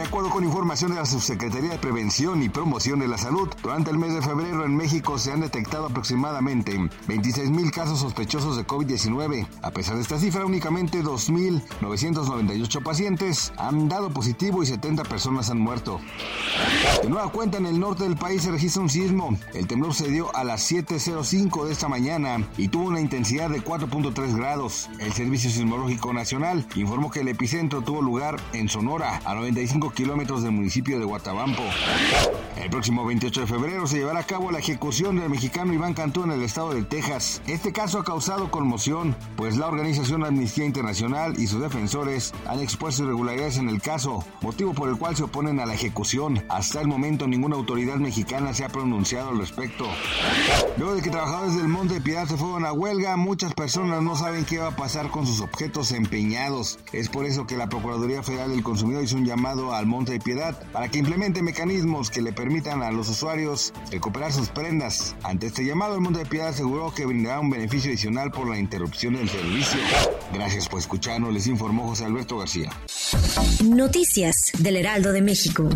De acuerdo con información de la Subsecretaría de Prevención y Promoción de la Salud, durante el mes de febrero en México se han detectado aproximadamente 26 mil casos sospechosos de COVID-19. A pesar de esta cifra, únicamente 2.998 pacientes han dado positivo y 70 personas han muerto. De nueva cuenta, en el norte del país se registra un sismo. El temblor se dio a las 7.05 de esta mañana y tuvo una intensidad de 4.3 grados. El Servicio Sismológico Nacional informó que el epicentro tuvo lugar en Sonora, a 95 kilómetros del municipio de Guatabampo. El próximo 28 de febrero se llevará a cabo la ejecución del mexicano Iván Cantú en el estado de Texas. Este caso ha causado conmoción, pues la organización Amnistía Internacional y sus defensores han expuesto irregularidades en el caso, motivo por el cual se oponen a la ejecución. Hasta el momento ninguna autoridad mexicana se ha pronunciado al respecto. Luego de que trabajadores del Monte de Piedad se fueron a huelga, muchas personas no saben qué va a pasar con sus objetos empeñados. Es por eso que la Procuraduría Federal del Consumidor hizo un llamado al Monte de Piedad para que implemente mecanismos que le permitan a los usuarios recuperar sus prendas. Ante este llamado, el Monte de Piedad aseguró que brindará un beneficio adicional por la interrupción del servicio. Gracias por escucharnos, les informó José Alberto García. Noticias del Heraldo de México.